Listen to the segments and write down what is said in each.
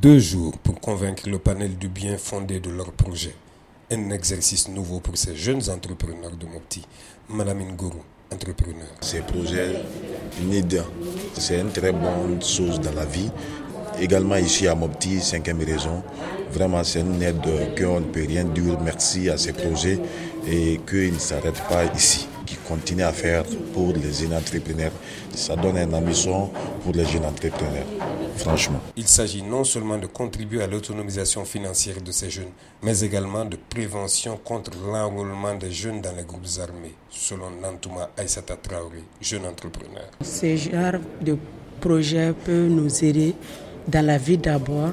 Deux jours pour convaincre le panel du bien fondé de leur projet. Un exercice nouveau pour ces jeunes entrepreneurs de Mopti. Madame Ngourou, entrepreneur. Ces projets NID, c'est une très bonne chose dans la vie. Également ici à Mopti, cinquième raison, vraiment c'est une aide qu'on ne peut rien dire merci à ces projets et qu'ils ne s'arrêtent pas ici qui continue à faire pour les jeunes entrepreneurs. Ça donne un ambition pour les jeunes entrepreneurs, franchement. Il s'agit non seulement de contribuer à l'autonomisation financière de ces jeunes, mais également de prévention contre l'enrôlement des jeunes dans les groupes armés, selon Nantouma Aïsata Traoré, jeune entrepreneur. Ce genre de projet peut nous aider dans la vie d'abord.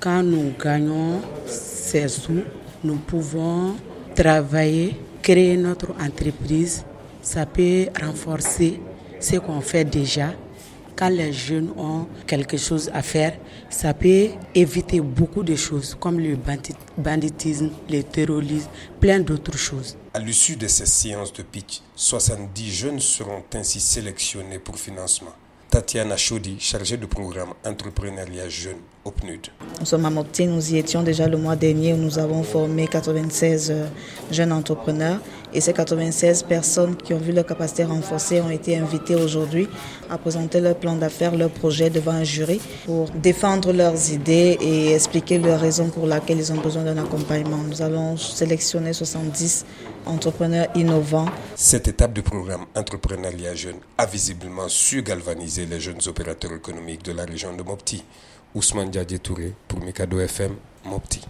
Quand nous gagnons ces sous, nous pouvons travailler créer notre entreprise, ça peut renforcer ce qu'on fait déjà. Quand les jeunes ont quelque chose à faire, ça peut éviter beaucoup de choses comme le banditisme, le terrorisme, plein d'autres choses. À l'issue de ces séances de pitch, 70 jeunes seront ainsi sélectionnés pour financement. Tatiana Chaudi, chargée de programme entrepreneuriat jeune au PNUD. Nous sommes à Mopti, nous y étions déjà le mois dernier où nous avons formé 96 jeunes entrepreneurs et ces 96 personnes qui ont vu leur capacité renforcée ont été invitées aujourd'hui à présenter leur plan d'affaires, leur projet devant un jury pour défendre leurs idées et expliquer leurs raisons pour lesquelles ils ont besoin d'un accompagnement. Nous allons sélectionner 70 entrepreneurs innovants. Cette étape du programme Entrepreneuriat Jeune a visiblement su galvaniser les jeunes opérateurs économiques de la région de Mopti. Ousmane Diadje Touré pour Mikado FM, Mopti.